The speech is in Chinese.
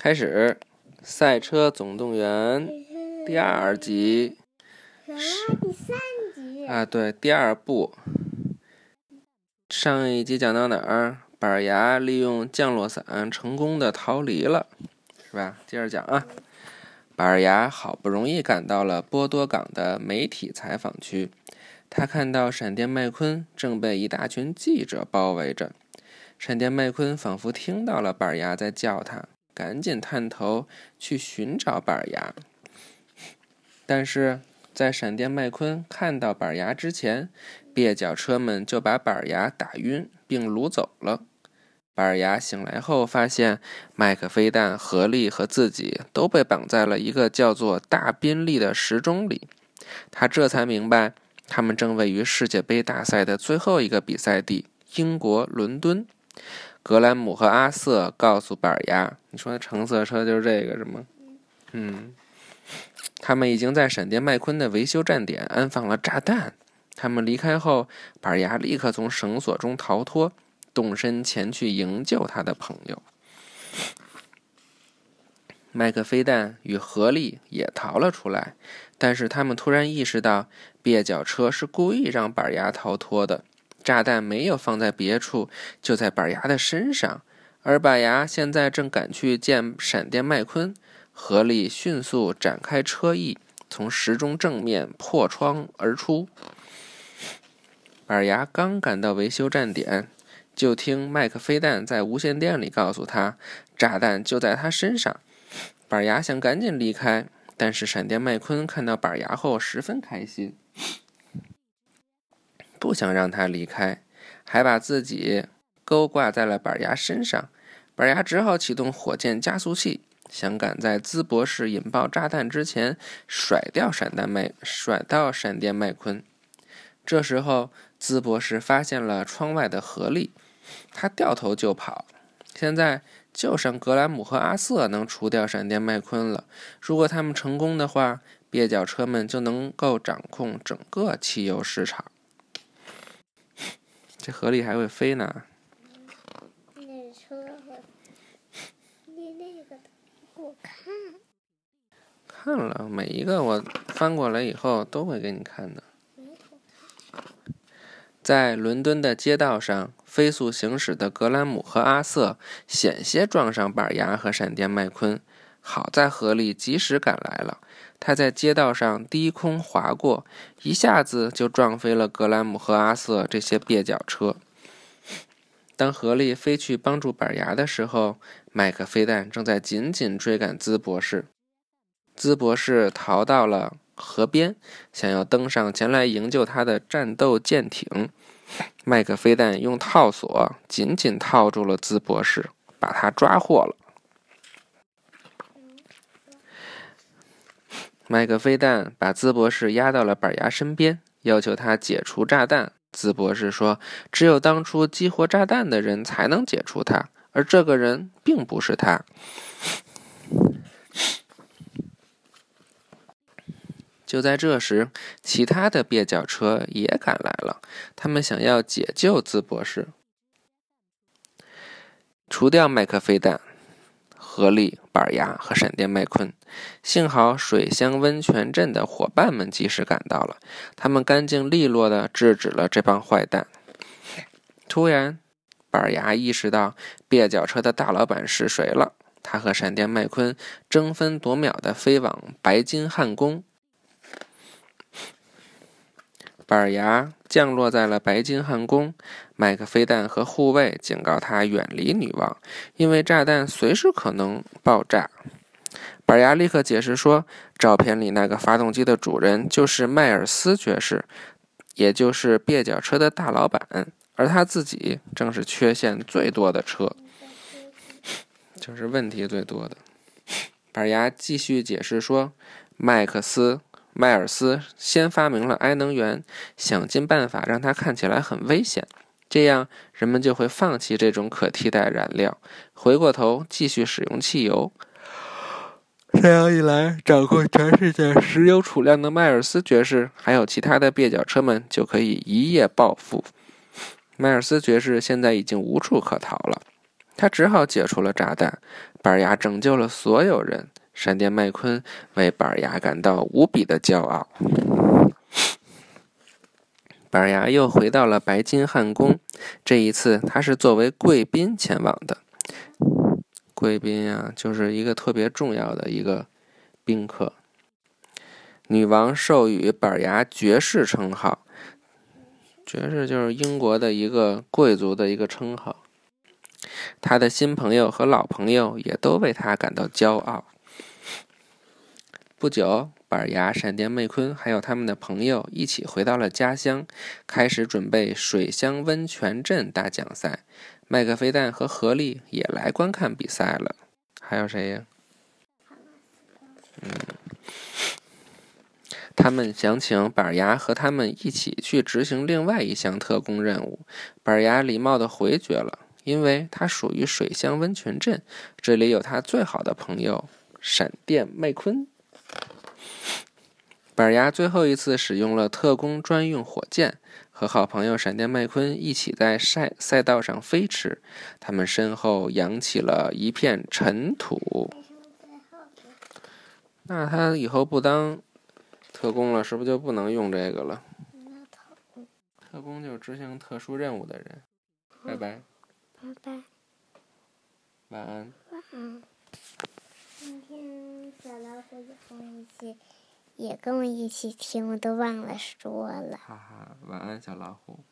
开始，《赛车总动员》第二集。啊，第三集。啊，对，第二部。上一集讲到哪儿？板牙利用降落伞成功的逃离了，是吧？接着讲啊。板牙好不容易赶到了波多港的媒体采访区，他看到闪电麦昆正被一大群记者包围着。闪电麦昆仿佛听到了板牙在叫他，赶紧探头去寻找板牙。但是在闪电麦昆看到板牙之前，蹩脚车们就把板牙打晕并掳走了。板牙醒来后，发现麦克飞弹、合力和自己都被绑在了一个叫做大宾利的时钟里。他这才明白，他们正位于世界杯大赛的最后一个比赛地——英国伦敦。格兰姆和阿瑟告诉板牙：“你说的橙色车就是这个，是吗？”嗯，他们已经在闪电麦昆的维修站点安放了炸弹。他们离开后，板牙立刻从绳索中逃脱。动身前去营救他的朋友，麦克飞弹与合力也逃了出来，但是他们突然意识到，蹩脚车是故意让板牙逃脱的，炸弹没有放在别处，就在板牙的身上，而板牙现在正赶去见闪电麦昆，合力迅速展开车翼，从时钟正面破窗而出。板牙刚赶到维修站点。就听麦克飞弹在无线电里告诉他，炸弹就在他身上。板牙想赶紧离开，但是闪电麦昆看到板牙后十分开心，不想让他离开，还把自己勾挂在了板牙身上。板牙只好启动火箭加速器，想赶在淄博士引爆炸弹之前甩掉闪电麦，甩到闪电麦昆。这时候，淄博士发现了窗外的合力。他掉头就跑，现在就剩格兰姆和阿瑟能除掉闪电麦昆了。如果他们成功的话，蹩脚车们就能够掌控整个汽油市场。这河里还会飞呢。那车你那个我看看了每一个，我翻过来以后都会给你看的。在伦敦的街道上。飞速行驶的格兰姆和阿瑟险些撞上板牙和闪电麦昆，好在合力及时赶来了。他在街道上低空划过，一下子就撞飞了格兰姆和阿瑟这些蹩脚车。当合力飞去帮助板牙的时候，麦克飞弹正在紧紧追赶兹博士。兹博士逃到了河边，想要登上前来营救他的战斗舰艇。麦克飞弹用套索紧紧套住了兹博士，把他抓获了。麦克飞弹把兹博士压到了板牙身边，要求他解除炸弹。兹博士说：“只有当初激活炸弹的人才能解除它，而这个人并不是他。”就在这时，其他的蹩脚车也赶来了。他们想要解救兹博士，除掉麦克飞弹、合力、板牙和闪电麦昆。幸好水乡温泉镇的伙伴们及时赶到了，他们干净利落的制止了这帮坏蛋。突然，板牙意识到蹩脚车的大老板是谁了。他和闪电麦昆争分夺秒的飞往白金汉宫。板牙降落在了白金汉宫，麦克飞弹和护卫警告他远离女王，因为炸弹随时可能爆炸。板牙立刻解释说，照片里那个发动机的主人就是迈尔斯爵士，也就是蹩脚车的大老板，而他自己正是缺陷最多的车，就是问题最多的。板牙继续解释说，麦克斯。迈尔斯先发明了埃能源，想尽办法让它看起来很危险，这样人们就会放弃这种可替代燃料，回过头继续使用汽油。这样一来，掌控全世界石油储量的迈尔斯爵士，还有其他的蹩脚车们就可以一夜暴富。迈尔斯爵士现在已经无处可逃了，他只好解除了炸弹，板牙拯救了所有人。闪电麦昆为板牙感到无比的骄傲。板牙又回到了白金汉宫，这一次他是作为贵宾前往的。贵宾呀，就是一个特别重要的一个宾客。女王授予板牙爵士称号，爵士就是英国的一个贵族的一个称号。他的新朋友和老朋友也都为他感到骄傲。不久，板牙、闪电麦昆还有他们的朋友一起回到了家乡，开始准备水乡温泉镇大奖赛。麦克飞弹和何力也来观看比赛了。还有谁呀？嗯，他们想请板牙和他们一起去执行另外一项特工任务。板牙礼貌的回绝了，因为他属于水乡温泉镇，这里有他最好的朋友闪电麦昆。板牙最后一次使用了特工专用火箭，和好朋友闪电麦昆一起在赛赛道上飞驰。他们身后扬起了一片尘土。那他以后不当特工了，是不是就不能用这个了？特工就是执行特殊任务的人。拜拜。拜拜。晚安。晚安。今天小老虎也跟我一起，也跟我一起听，我都忘了说了。哈哈，晚安，小老虎。